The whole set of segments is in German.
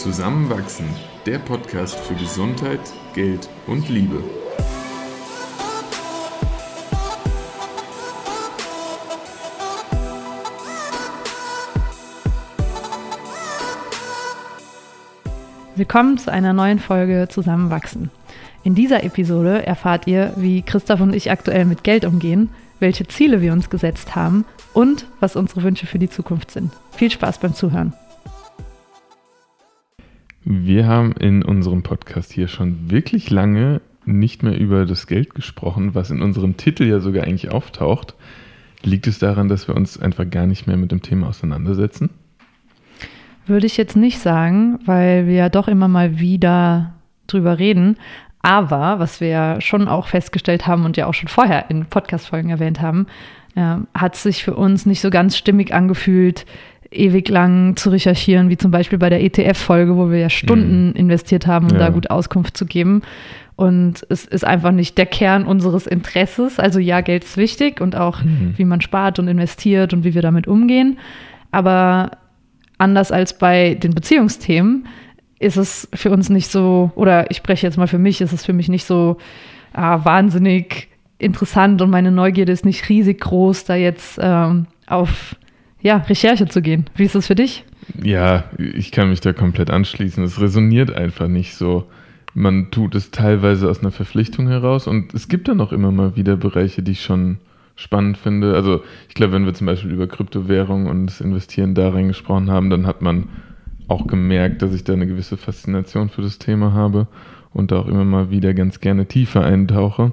Zusammenwachsen, der Podcast für Gesundheit, Geld und Liebe. Willkommen zu einer neuen Folge Zusammenwachsen. In dieser Episode erfahrt ihr, wie Christoph und ich aktuell mit Geld umgehen, welche Ziele wir uns gesetzt haben und was unsere Wünsche für die Zukunft sind. Viel Spaß beim Zuhören. Wir haben in unserem Podcast hier schon wirklich lange nicht mehr über das Geld gesprochen, was in unserem Titel ja sogar eigentlich auftaucht. Liegt es daran, dass wir uns einfach gar nicht mehr mit dem Thema auseinandersetzen? Würde ich jetzt nicht sagen, weil wir ja doch immer mal wieder drüber reden. Aber was wir ja schon auch festgestellt haben und ja auch schon vorher in Podcast-Folgen erwähnt haben, äh, hat sich für uns nicht so ganz stimmig angefühlt, ewig lang zu recherchieren, wie zum Beispiel bei der ETF-Folge, wo wir ja Stunden mhm. investiert haben, um ja. da gut Auskunft zu geben. Und es ist einfach nicht der Kern unseres Interesses. Also ja, Geld ist wichtig und auch, mhm. wie man spart und investiert und wie wir damit umgehen. Aber anders als bei den Beziehungsthemen ist es für uns nicht so, oder ich spreche jetzt mal für mich, ist es für mich nicht so ah, wahnsinnig interessant und meine Neugierde ist nicht riesig groß, da jetzt ähm, auf ja, Recherche zu gehen. Wie ist das für dich? Ja, ich kann mich da komplett anschließen. Es resoniert einfach nicht so. Man tut es teilweise aus einer Verpflichtung heraus und es gibt dann auch immer mal wieder Bereiche, die ich schon spannend finde. Also ich glaube, wenn wir zum Beispiel über Kryptowährungen und das Investieren darin gesprochen haben, dann hat man auch gemerkt, dass ich da eine gewisse Faszination für das Thema habe und da auch immer mal wieder ganz gerne tiefer eintauche.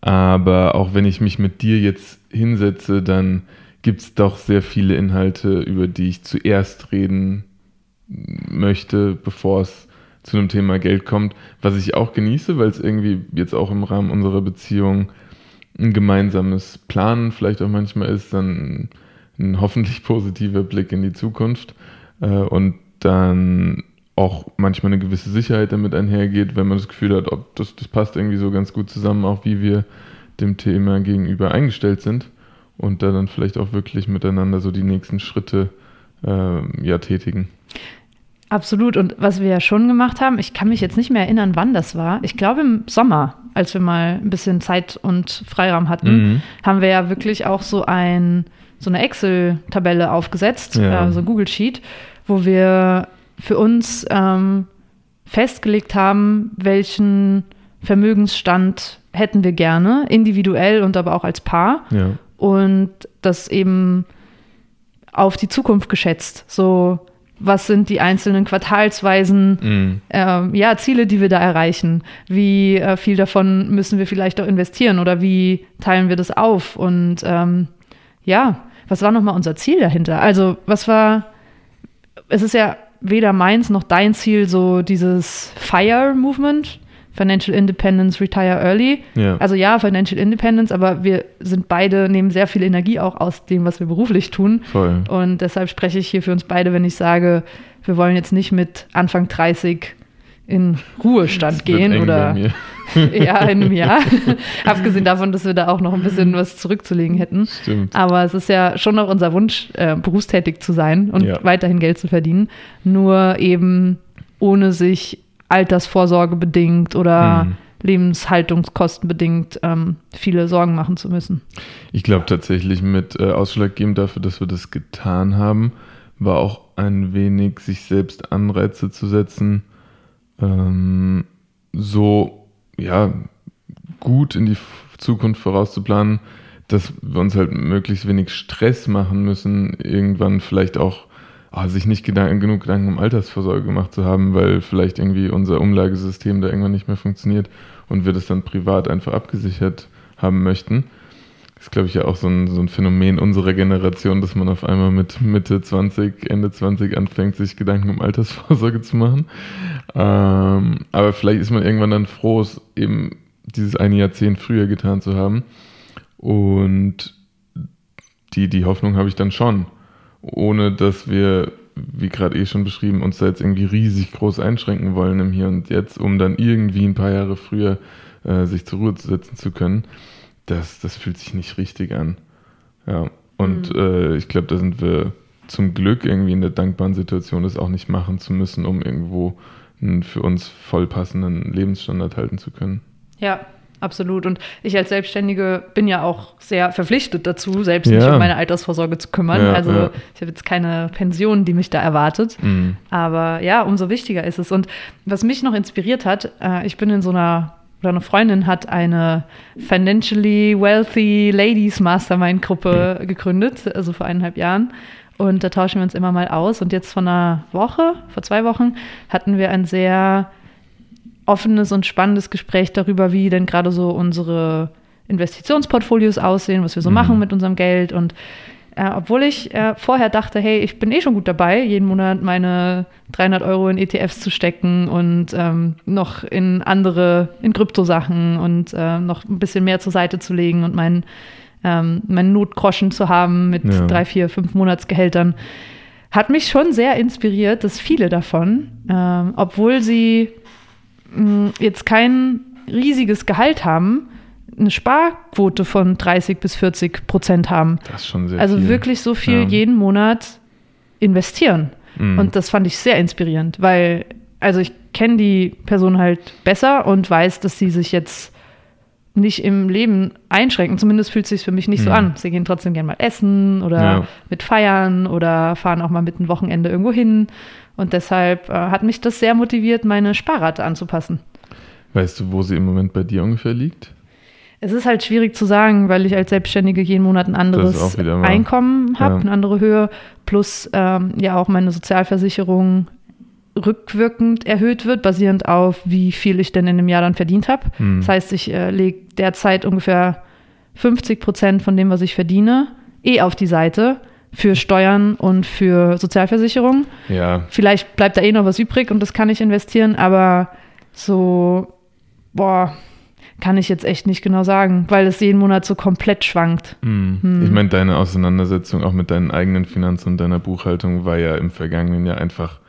Aber auch wenn ich mich mit dir jetzt hinsetze, dann gibt es doch sehr viele Inhalte, über die ich zuerst reden möchte, bevor es zu einem Thema Geld kommt, was ich auch genieße, weil es irgendwie jetzt auch im Rahmen unserer Beziehung ein gemeinsames Planen vielleicht auch manchmal ist, dann ein hoffentlich positiver Blick in die Zukunft äh, und dann auch manchmal eine gewisse Sicherheit damit einhergeht, wenn man das Gefühl hat, ob das, das passt irgendwie so ganz gut zusammen, auch wie wir dem Thema gegenüber eingestellt sind und da dann vielleicht auch wirklich miteinander so die nächsten Schritte äh, ja tätigen. Absolut. Und was wir ja schon gemacht haben, ich kann mich jetzt nicht mehr erinnern, wann das war. Ich glaube im Sommer, als wir mal ein bisschen Zeit und Freiraum hatten, mhm. haben wir ja wirklich auch so ein so eine Excel-Tabelle aufgesetzt, ja. äh, so Google Sheet, wo wir für uns ähm, festgelegt haben, welchen Vermögensstand hätten wir gerne, individuell und aber auch als Paar. Ja und das eben auf die Zukunft geschätzt. So, was sind die einzelnen quartalsweisen mm. äh, ja, Ziele, die wir da erreichen? Wie äh, viel davon müssen wir vielleicht auch investieren oder wie teilen wir das auf? Und ähm, ja, was war nochmal unser Ziel dahinter? Also, was war, es ist ja weder meins noch dein Ziel, so dieses Fire-Movement, Financial Independence, Retire Early. Ja. Also ja, Financial Independence, aber wir sind beide, nehmen sehr viel Energie auch aus dem, was wir beruflich tun. Voll. Und deshalb spreche ich hier für uns beide, wenn ich sage, wir wollen jetzt nicht mit Anfang 30 in Ruhestand gehen oder ja, in einem Jahr. Abgesehen davon, dass wir da auch noch ein bisschen was zurückzulegen hätten. Stimmt. Aber es ist ja schon noch unser Wunsch, äh, berufstätig zu sein und ja. weiterhin Geld zu verdienen. Nur eben ohne sich Altersvorsorge bedingt oder mhm. Lebenshaltungskosten bedingt ähm, viele Sorgen machen zu müssen. Ich glaube tatsächlich mit äh, ausschlaggebend dafür, dass wir das getan haben, war auch ein wenig sich selbst Anreize zu setzen, ähm, so ja gut in die Zukunft vorauszuplanen, dass wir uns halt möglichst wenig Stress machen müssen, irgendwann vielleicht auch oh, sich nicht Gedanken, genug Gedanken um Altersvorsorge gemacht zu haben, weil vielleicht irgendwie unser Umlagesystem da irgendwann nicht mehr funktioniert und wir das dann privat einfach abgesichert haben möchten. Das ist, glaube ich, ja auch so ein, so ein Phänomen unserer Generation, dass man auf einmal mit Mitte 20, Ende 20 anfängt, sich Gedanken um Altersvorsorge zu machen. Ähm, aber vielleicht ist man irgendwann dann froh, es eben dieses eine Jahrzehnt früher getan zu haben. Und die, die Hoffnung habe ich dann schon ohne dass wir, wie gerade eh schon beschrieben, uns da jetzt irgendwie riesig groß einschränken wollen im Hier und Jetzt, um dann irgendwie ein paar Jahre früher äh, sich zur Ruhe setzen zu können, das, das fühlt sich nicht richtig an. Ja, und mhm. äh, ich glaube, da sind wir zum Glück irgendwie in der dankbaren Situation, das auch nicht machen zu müssen, um irgendwo einen für uns voll passenden Lebensstandard halten zu können. Ja, absolut. Und ich als Selbstständige bin ja auch sehr verpflichtet dazu, selbst ja. mich um meine Altersvorsorge zu kümmern. Ja, also ja. ich habe jetzt keine Pension, die mich da erwartet. Mhm. Aber ja, umso wichtiger ist es. Und was mich noch inspiriert hat, äh, ich bin in so einer oder eine Freundin hat eine Financially Wealthy Ladies Mastermind Gruppe mhm. gegründet, also vor eineinhalb Jahren. Und da tauschen wir uns immer mal aus. Und jetzt vor einer Woche, vor zwei Wochen, hatten wir ein sehr offenes und spannendes Gespräch darüber, wie denn gerade so unsere Investitionsportfolios aussehen, was wir so mhm. machen mit unserem Geld. Und äh, obwohl ich äh, vorher dachte, hey, ich bin eh schon gut dabei, jeden Monat meine 300 Euro in ETFs zu stecken und ähm, noch in andere, in Kryptosachen und äh, noch ein bisschen mehr zur Seite zu legen und meinen ähm, meinen Notgroschen zu haben mit ja. drei, vier, fünf Monatsgehältern, hat mich schon sehr inspiriert, dass viele davon, ähm, obwohl sie jetzt kein riesiges Gehalt haben, eine Sparquote von 30 bis 40 Prozent haben. Das ist schon sehr Also viel. wirklich so viel ja. jeden Monat investieren. Mhm. Und das fand ich sehr inspirierend, weil, also ich kenne die Person halt besser und weiß, dass sie sich jetzt nicht im Leben einschränken. Zumindest fühlt es sich für mich nicht mhm. so an. Sie gehen trotzdem gerne mal essen oder ja. mit feiern oder fahren auch mal mit einem Wochenende irgendwo hin. Und deshalb äh, hat mich das sehr motiviert, meine Sparrate anzupassen. Weißt du, wo sie im Moment bei dir ungefähr liegt? Es ist halt schwierig zu sagen, weil ich als Selbstständige jeden Monat ein anderes Einkommen habe, ja. eine andere Höhe, plus ähm, ja auch meine Sozialversicherung rückwirkend erhöht wird, basierend auf, wie viel ich denn in einem Jahr dann verdient habe. Hm. Das heißt, ich äh, lege derzeit ungefähr 50 Prozent von dem, was ich verdiene, eh auf die Seite für Steuern und für Sozialversicherung. Ja. Vielleicht bleibt da eh noch was übrig und das kann ich investieren, aber so, boah, kann ich jetzt echt nicht genau sagen, weil es jeden Monat so komplett schwankt. Hm. Hm. Ich meine, deine Auseinandersetzung auch mit deinen eigenen Finanzen und deiner Buchhaltung war ja im vergangenen Jahr einfach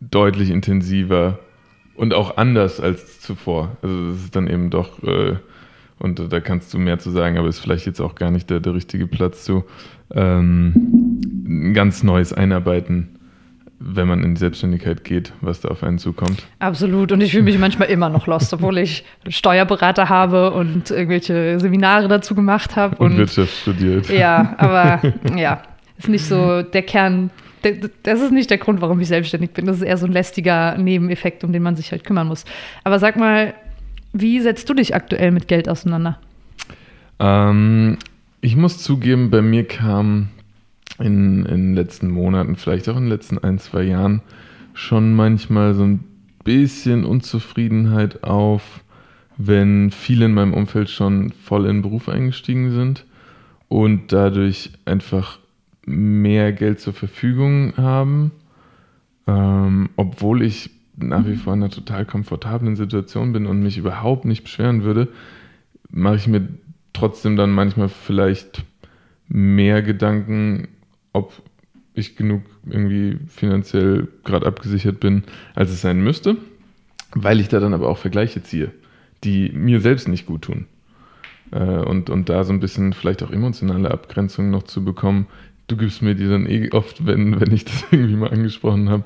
deutlich intensiver und auch anders als zuvor. Also es ist dann eben doch, äh, und da kannst du mehr zu sagen, aber ist vielleicht jetzt auch gar nicht der, der richtige Platz zu, ähm, ein ganz neues Einarbeiten wenn man in die Selbstständigkeit geht, was da auf einen zukommt. Absolut. Und ich fühle mich manchmal immer noch lost, obwohl ich Steuerberater habe und irgendwelche Seminare dazu gemacht habe. Und, und Wirtschaft studiert. Ja, aber ja, ist nicht so der Kern das ist nicht der Grund, warum ich selbstständig bin. Das ist eher so ein lästiger Nebeneffekt, um den man sich halt kümmern muss. Aber sag mal, wie setzt du dich aktuell mit Geld auseinander? Ähm, ich muss zugeben, bei mir kam in, in den letzten Monaten, vielleicht auch in den letzten ein, zwei Jahren, schon manchmal so ein bisschen Unzufriedenheit auf, wenn viele in meinem Umfeld schon voll in den Beruf eingestiegen sind und dadurch einfach mehr Geld zur Verfügung haben, ähm, obwohl ich nach wie vor in einer total komfortablen Situation bin und mich überhaupt nicht beschweren würde, mache ich mir trotzdem dann manchmal vielleicht mehr Gedanken, ob ich genug irgendwie finanziell gerade abgesichert bin, als es sein müsste, weil ich da dann aber auch Vergleiche ziehe, die mir selbst nicht gut tun. Äh, und, und da so ein bisschen vielleicht auch emotionale Abgrenzung noch zu bekommen, du gibst mir die dann eh oft, wenn, wenn ich das irgendwie mal angesprochen habe,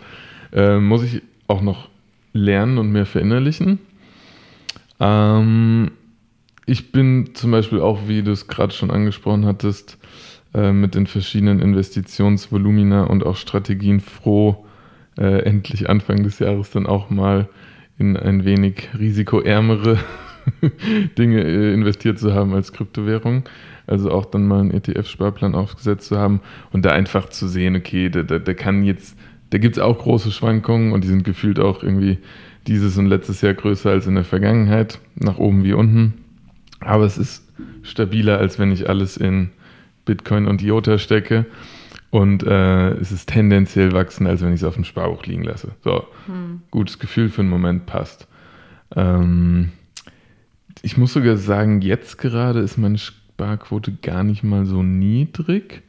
äh, muss ich auch noch lernen und mehr verinnerlichen. Ähm, ich bin zum Beispiel auch, wie du es gerade schon angesprochen hattest, äh, mit den verschiedenen Investitionsvolumina und auch Strategien froh, äh, endlich Anfang des Jahres dann auch mal in ein wenig risikoärmere Dinge äh, investiert zu haben als Kryptowährung. Also auch dann mal einen ETF-Sparplan aufgesetzt zu haben und da einfach zu sehen, okay, da, da, da kann jetzt, da gibt es auch große Schwankungen und die sind gefühlt auch irgendwie dieses und letztes Jahr größer als in der Vergangenheit, nach oben wie unten. Aber es ist stabiler, als wenn ich alles in Bitcoin und IOTA stecke. Und äh, es ist tendenziell wachsen, als wenn ich es auf dem Sparbuch liegen lasse. So, hm. gutes Gefühl für einen Moment passt. Ähm, ich muss sogar sagen, jetzt gerade ist meine Sparquote gar nicht mal so niedrig.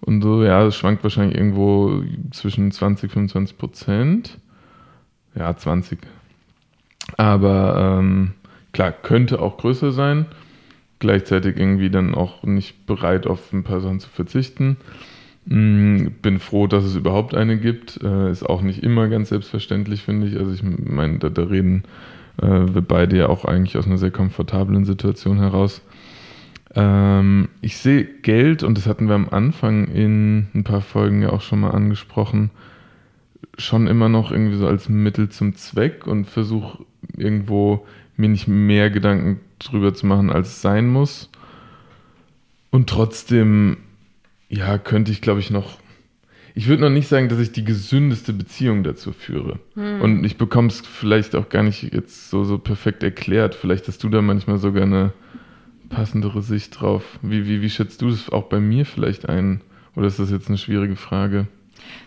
Und so, ja, es schwankt wahrscheinlich irgendwo zwischen 20, 25 Prozent. Ja, 20. Aber ähm, klar, könnte auch größer sein. Gleichzeitig irgendwie dann auch nicht bereit, auf ein paar Sachen zu verzichten. Mm, bin froh, dass es überhaupt eine gibt. Äh, ist auch nicht immer ganz selbstverständlich, finde ich. Also ich meine, da, da reden äh, wir beide ja auch eigentlich aus einer sehr komfortablen Situation heraus. Ähm, ich sehe Geld, und das hatten wir am Anfang in ein paar Folgen ja auch schon mal angesprochen, schon immer noch irgendwie so als Mittel zum Zweck und versuche irgendwo mir nicht mehr Gedanken drüber zu machen, als es sein muss. Und trotzdem ja, könnte ich, glaube ich, noch. Ich würde noch nicht sagen, dass ich die gesündeste Beziehung dazu führe. Hm. Und ich bekomme es vielleicht auch gar nicht jetzt so, so perfekt erklärt. Vielleicht hast du da manchmal sogar eine passendere Sicht drauf. Wie, wie, wie schätzt du das auch bei mir vielleicht ein? Oder ist das jetzt eine schwierige Frage?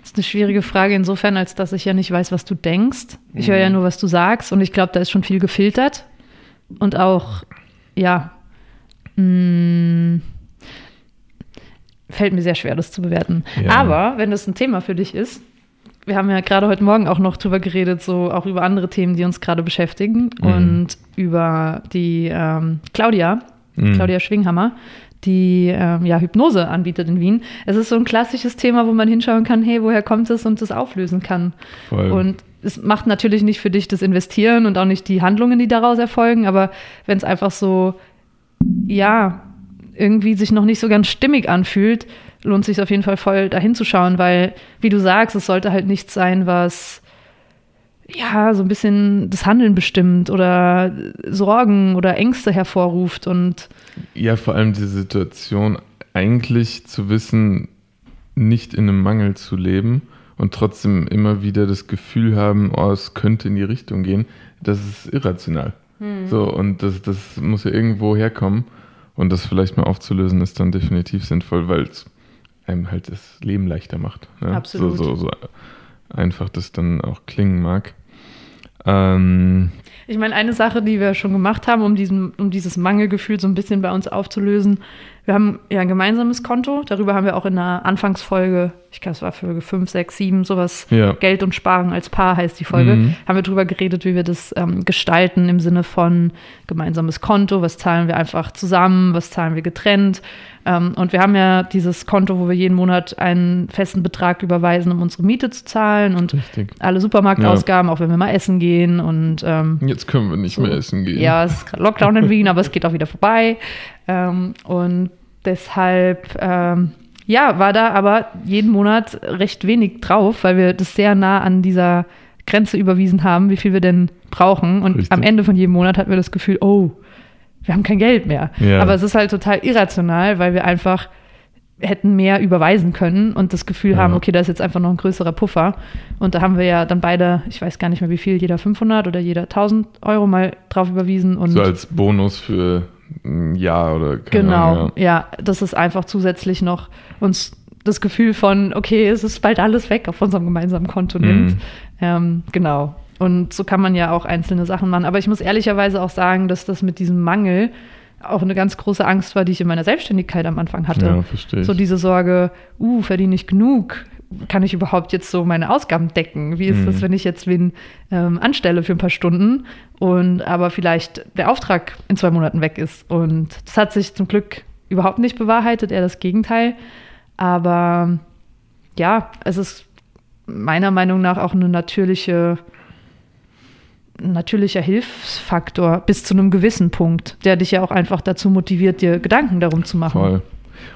Das ist eine schwierige Frage insofern, als dass ich ja nicht weiß, was du denkst. Ich höre ja hm. nur, was du sagst und ich glaube, da ist schon viel gefiltert. Und auch, ja, mh, mm, fällt mir sehr schwer, das zu bewerten. Ja. Aber wenn das ein Thema für dich ist, wir haben ja gerade heute Morgen auch noch drüber geredet, so auch über andere Themen, die uns gerade beschäftigen mhm. und über die ähm, Claudia, mhm. Claudia Schwinghammer, die ähm, ja Hypnose anbietet in Wien. Es ist so ein klassisches Thema, wo man hinschauen kann, hey, woher kommt es und das auflösen kann. Voll. Und es macht natürlich nicht für dich das Investieren und auch nicht die Handlungen, die daraus erfolgen, aber wenn es einfach so, ja, irgendwie sich noch nicht so ganz stimmig anfühlt, lohnt sich auf jeden Fall voll dahin zu schauen, weil, wie du sagst, es sollte halt nichts sein, was ja so ein bisschen das Handeln bestimmt oder Sorgen oder Ängste hervorruft und ja, vor allem die Situation, eigentlich zu wissen, nicht in einem Mangel zu leben und trotzdem immer wieder das Gefühl haben, oh, es könnte in die Richtung gehen, das ist irrational. Hm. So, und das, das muss ja irgendwo herkommen. Und das vielleicht mal aufzulösen, ist dann definitiv sinnvoll, weil es einem halt das Leben leichter macht. Ne? Absolut. So, so, so einfach das dann auch klingen mag. Ähm, ich meine, eine Sache, die wir schon gemacht haben, um, diesen, um dieses Mangelgefühl so ein bisschen bei uns aufzulösen, wir haben ja ein gemeinsames Konto. Darüber haben wir auch in der Anfangsfolge, ich glaube, es war Folge 5, 6, 7, sowas, ja. Geld und Sparen als Paar heißt die Folge, mhm. haben wir darüber geredet, wie wir das ähm, gestalten im Sinne von gemeinsames Konto. Was zahlen wir einfach zusammen? Was zahlen wir getrennt? Ähm, und wir haben ja dieses Konto, wo wir jeden Monat einen festen Betrag überweisen, um unsere Miete zu zahlen und Richtig. alle Supermarktausgaben, ja. auch wenn wir mal essen gehen. Und, ähm, Jetzt können wir nicht so. mehr essen gehen. Ja, es ist Lockdown in Wien, aber es geht auch wieder vorbei. Ähm, und deshalb, ähm, ja, war da aber jeden Monat recht wenig drauf, weil wir das sehr nah an dieser Grenze überwiesen haben, wie viel wir denn brauchen. Und Richtig. am Ende von jedem Monat hatten wir das Gefühl, oh, wir haben kein Geld mehr. Ja. Aber es ist halt total irrational, weil wir einfach hätten mehr überweisen können und das Gefühl ja. haben, okay, da ist jetzt einfach noch ein größerer Puffer. Und da haben wir ja dann beide, ich weiß gar nicht mehr wie viel, jeder 500 oder jeder 1000 Euro mal drauf überwiesen. Und so als Bonus für ein Jahr oder Genau, Ahnung, ja. ja, das ist einfach zusätzlich noch uns das Gefühl von, okay, es ist bald alles weg auf unserem gemeinsamen Konto nimmt. Mhm. Ähm, genau. Und so kann man ja auch einzelne Sachen machen. Aber ich muss ehrlicherweise auch sagen, dass das mit diesem Mangel auch eine ganz große Angst war, die ich in meiner Selbstständigkeit am Anfang hatte. Ja, verstehe ich. So diese Sorge, uh, verdiene ich genug? Kann ich überhaupt jetzt so meine Ausgaben decken? Wie ist mhm. das, wenn ich jetzt wen ähm, anstelle für ein paar Stunden und aber vielleicht der Auftrag in zwei Monaten weg ist? Und das hat sich zum Glück überhaupt nicht bewahrheitet, eher das Gegenteil. Aber ja, es ist meiner Meinung nach auch eine natürliche natürlicher Hilfsfaktor bis zu einem gewissen Punkt, der dich ja auch einfach dazu motiviert, dir Gedanken darum zu machen. Voll.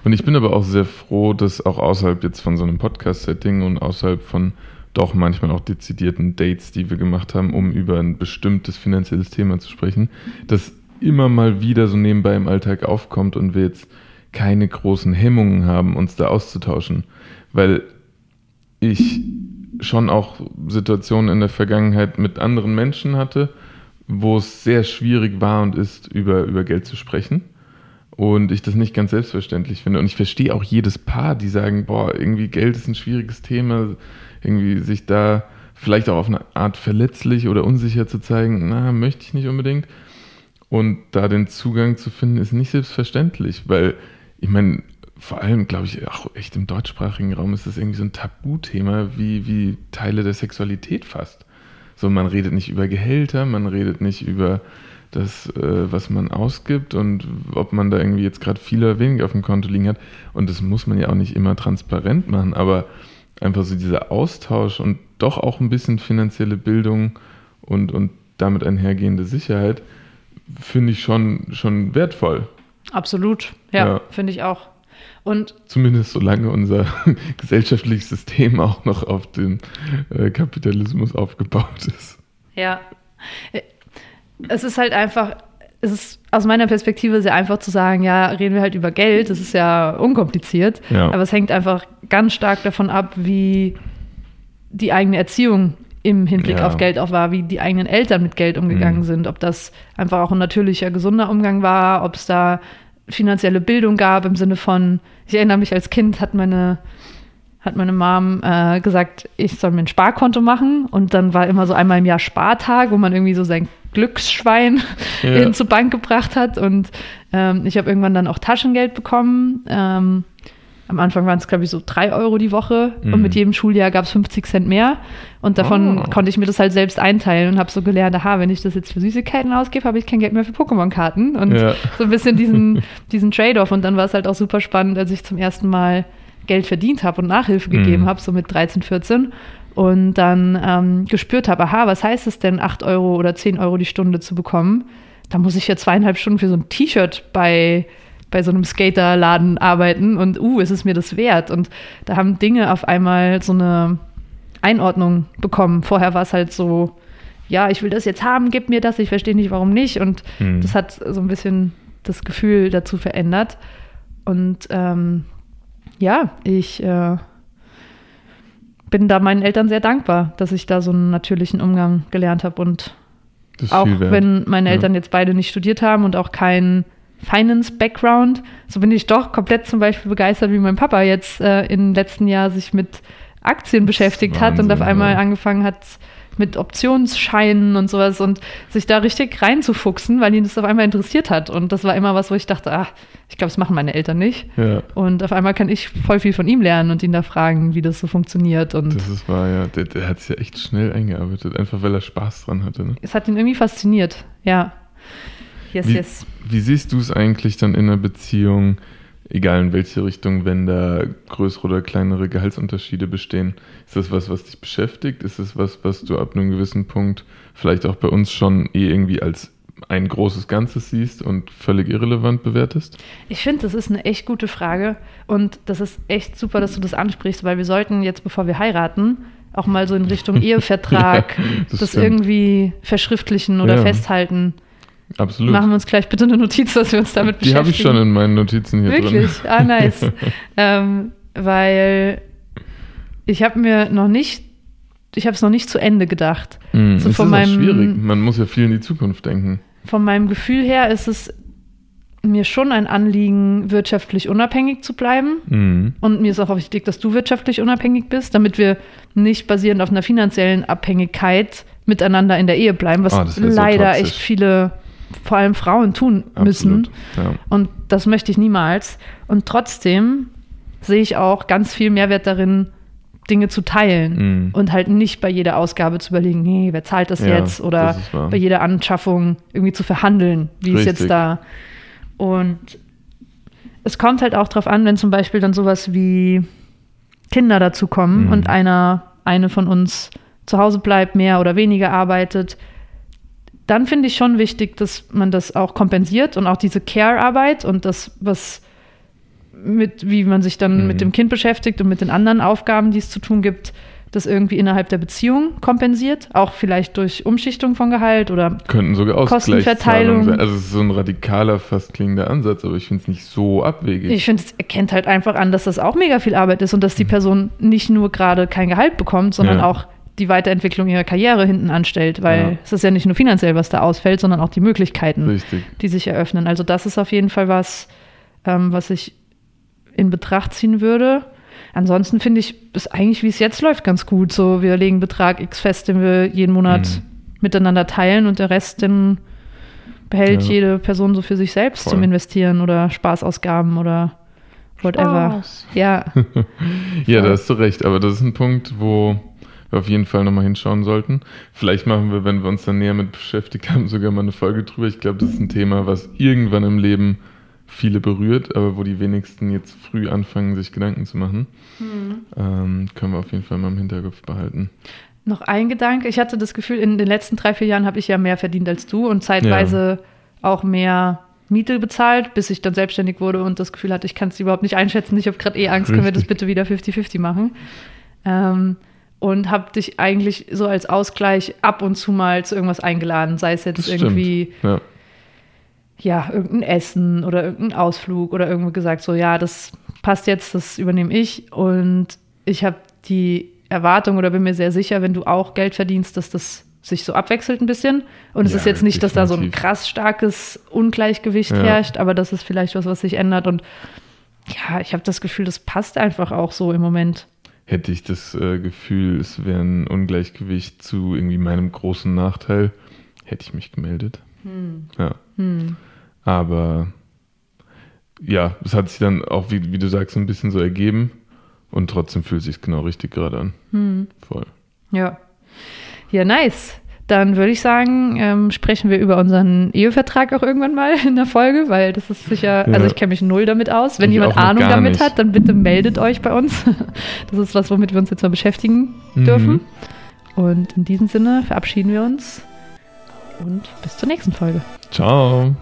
Und ich bin aber auch sehr froh, dass auch außerhalb jetzt von so einem Podcast-Setting und außerhalb von doch manchmal auch dezidierten Dates, die wir gemacht haben, um über ein bestimmtes finanzielles Thema zu sprechen, dass immer mal wieder so nebenbei im Alltag aufkommt und wir jetzt keine großen Hemmungen haben, uns da auszutauschen. Weil ich schon auch Situationen in der Vergangenheit mit anderen Menschen hatte, wo es sehr schwierig war und ist, über, über Geld zu sprechen. Und ich das nicht ganz selbstverständlich finde. Und ich verstehe auch jedes Paar, die sagen, boah, irgendwie Geld ist ein schwieriges Thema, irgendwie sich da vielleicht auch auf eine Art verletzlich oder unsicher zu zeigen, na, möchte ich nicht unbedingt. Und da den Zugang zu finden, ist nicht selbstverständlich, weil ich meine, vor allem, glaube ich, auch echt im deutschsprachigen Raum ist das irgendwie so ein Tabuthema, wie, wie Teile der Sexualität fast. So, man redet nicht über Gehälter, man redet nicht über das, äh, was man ausgibt und ob man da irgendwie jetzt gerade viel oder wenig auf dem Konto liegen hat. Und das muss man ja auch nicht immer transparent machen, aber einfach so dieser Austausch und doch auch ein bisschen finanzielle Bildung und, und damit einhergehende Sicherheit, finde ich schon, schon wertvoll. Absolut, ja, ja. finde ich auch. Und Zumindest solange unser gesellschaftliches System auch noch auf den äh, Kapitalismus aufgebaut ist. Ja. Es ist halt einfach, es ist aus meiner Perspektive sehr einfach zu sagen, ja, reden wir halt über Geld, das ist ja unkompliziert, ja. aber es hängt einfach ganz stark davon ab, wie die eigene Erziehung im Hinblick ja. auf Geld auch war, wie die eigenen Eltern mit Geld umgegangen mhm. sind, ob das einfach auch ein natürlicher, gesunder Umgang war, ob es da finanzielle Bildung gab im Sinne von, ich erinnere mich als Kind hat meine hat meine Mom äh, gesagt, ich soll mir ein Sparkonto machen und dann war immer so einmal im Jahr Spartag, wo man irgendwie so sein Glücksschwein ja. in zur Bank gebracht hat und ähm, ich habe irgendwann dann auch Taschengeld bekommen. Ähm, am Anfang waren es, glaube ich, so drei Euro die Woche mhm. und mit jedem Schuljahr gab es 50 Cent mehr. Und davon oh. konnte ich mir das halt selbst einteilen und habe so gelernt, aha, wenn ich das jetzt für Süßigkeiten ausgebe, habe ich kein Geld mehr für Pokémon-Karten. Und ja. so ein bisschen diesen, diesen Trade-off. Und dann war es halt auch super spannend, als ich zum ersten Mal Geld verdient habe und Nachhilfe mhm. gegeben habe, so mit 13, 14. Und dann ähm, gespürt habe, aha, was heißt es denn, 8 Euro oder 10 Euro die Stunde zu bekommen? Da muss ich ja zweieinhalb Stunden für so ein T-Shirt bei bei so einem Skaterladen arbeiten und uh, ist es mir das wert? Und da haben Dinge auf einmal so eine Einordnung bekommen. Vorher war es halt so, ja, ich will das jetzt haben, gib mir das, ich verstehe nicht, warum nicht. Und mhm. das hat so ein bisschen das Gefühl dazu verändert. Und ähm, ja, ich äh, bin da meinen Eltern sehr dankbar, dass ich da so einen natürlichen Umgang gelernt habe. Und auch wenn meine Eltern ja. jetzt beide nicht studiert haben und auch keinen Finance-Background, so bin ich doch komplett zum Beispiel begeistert, wie mein Papa jetzt äh, im letzten Jahr sich mit Aktien beschäftigt Wahnsinn, hat und auf einmal ja. angefangen hat mit Optionsscheinen und sowas und sich da richtig reinzufuchsen, weil ihn das auf einmal interessiert hat. Und das war immer was, wo ich dachte, ach, ich glaube, das machen meine Eltern nicht. Ja. Und auf einmal kann ich voll viel von ihm lernen und ihn da fragen, wie das so funktioniert. Und das ist wahr, ja. Der, der hat sich ja echt schnell eingearbeitet, einfach weil er Spaß dran hatte. Ne? Es hat ihn irgendwie fasziniert, ja. Yes, wie, yes. Wie siehst du es eigentlich dann in einer Beziehung, egal in welche Richtung, wenn da größere oder kleinere Gehaltsunterschiede bestehen? Ist das was, was dich beschäftigt? Ist das was, was du ab einem gewissen Punkt vielleicht auch bei uns schon eh irgendwie als ein großes Ganzes siehst und völlig irrelevant bewertest? Ich finde, das ist eine echt gute Frage und das ist echt super, dass du das ansprichst, weil wir sollten jetzt, bevor wir heiraten, auch mal so in Richtung Ehevertrag ja, das, das irgendwie verschriftlichen oder ja. festhalten. Absolut. Machen wir uns gleich bitte eine Notiz, dass wir uns damit beschäftigen. Die habe ich schon in meinen Notizen hier Wirklich? drin. Wirklich? Ah, nice. ähm, weil ich habe mir noch nicht, ich habe es noch nicht zu Ende gedacht. Mm, so von ist meinem, schwierig. Man muss ja viel in die Zukunft denken. Von meinem Gefühl her ist es mir schon ein Anliegen, wirtschaftlich unabhängig zu bleiben. Mm. Und mir ist auch wichtig, dass du wirtschaftlich unabhängig bist, damit wir nicht basierend auf einer finanziellen Abhängigkeit miteinander in der Ehe bleiben, was oh, leider so echt viele vor allem Frauen tun müssen. ja. Und das möchte ich niemals. Und trotzdem sehe ich auch ganz viel Mehrwert darin, Dinge zu teilen mm. und halt nicht bei jeder Ausgabe zu überlegen, hey, wer zahlt das ja, jetzt? Oder das bei jeder Anschaffung irgendwie zu verhandeln, wie Richtig. ist jetzt da. Und es kommt halt auch darauf an, wenn zum Beispiel dann sowas wie Kinder dazu kommen mm. und einer, eine von uns zu Hause bleibt, mehr oder weniger arbeitet, dann finde ich schon wichtig, dass man das auch kompensiert und auch diese Care-Arbeit und das, was mit, wie man sich dann mhm. mit dem Kind beschäftigt und mit den anderen Aufgaben, die es zu tun gibt, das irgendwie innerhalb der Beziehung kompensiert, auch vielleicht durch Umschichtung von Gehalt oder Könnten sogar Kostenverteilung sein. Also es ist so ein radikaler, fast klingender Ansatz, aber ich finde es nicht so abwegig. Ich finde, es erkennt halt einfach an, dass das auch mega viel Arbeit ist und dass die mhm. Person nicht nur gerade kein Gehalt bekommt, sondern ja. auch die Weiterentwicklung ihrer Karriere hinten anstellt, weil ja. es ist ja nicht nur finanziell, was da ausfällt, sondern auch die Möglichkeiten, Richtig. die sich eröffnen. Also das ist auf jeden Fall was, ähm, was ich in Betracht ziehen würde. Ansonsten finde ich es eigentlich, wie es jetzt läuft, ganz gut. So, wir legen Betrag X fest, den wir jeden Monat mhm. miteinander teilen und der Rest, den behält ja. jede Person so für sich selbst Voll. zum Investieren oder Spaßausgaben oder whatever. Spaß. Ja. ja, da hast du recht. Aber das ist ein Punkt, wo wir auf jeden Fall nochmal hinschauen sollten. Vielleicht machen wir, wenn wir uns dann näher mit beschäftigt haben, sogar mal eine Folge drüber. Ich glaube, das ist ein Thema, was irgendwann im Leben viele berührt, aber wo die wenigsten jetzt früh anfangen, sich Gedanken zu machen. Mhm. Ähm, können wir auf jeden Fall mal im Hinterkopf behalten. Noch ein Gedanke. Ich hatte das Gefühl, in den letzten drei, vier Jahren habe ich ja mehr verdient als du und zeitweise ja. auch mehr Miete bezahlt, bis ich dann selbstständig wurde und das Gefühl hatte, ich kann es überhaupt nicht einschätzen. Ich habe gerade eh Angst, Richtig. können wir das bitte wieder 50-50 machen. Ähm, und habe dich eigentlich so als Ausgleich ab und zu mal zu irgendwas eingeladen, sei es jetzt irgendwie ja. ja. irgendein Essen oder irgendein Ausflug oder irgendwie gesagt, so ja, das passt jetzt, das übernehme ich und ich habe die Erwartung oder bin mir sehr sicher, wenn du auch Geld verdienst, dass das sich so abwechselt ein bisschen. Und es ja, ist jetzt nicht, definitiv. dass da so ein krass starkes Ungleichgewicht ja. herrscht, aber das ist vielleicht was, was sich ändert. Und ja, ich habe das Gefühl, das passt einfach auch so im Moment hätte ich das äh, Gefühl, es wäre ein Ungleichgewicht zu irgendwie meinem großen Nachteil, hätte ich mich gemeldet. Hm. Ja. Hm. Aber ja, es hat sich dann auch, wie, wie, du sagst, ein bisschen so ergeben und trotzdem fühlt es sich genau richtig gerade an. Hm. Voll. Ja. Ja, nice. Dann würde ich sagen, ähm, sprechen wir über unseren Ehevertrag auch irgendwann mal in der Folge, weil das ist sicher, ja. also ich kenne mich null damit aus. Wenn ich jemand Ahnung damit nicht. hat, dann bitte meldet euch bei uns. Das ist was, womit wir uns jetzt mal beschäftigen mhm. dürfen. Und in diesem Sinne verabschieden wir uns und bis zur nächsten Folge. Ciao.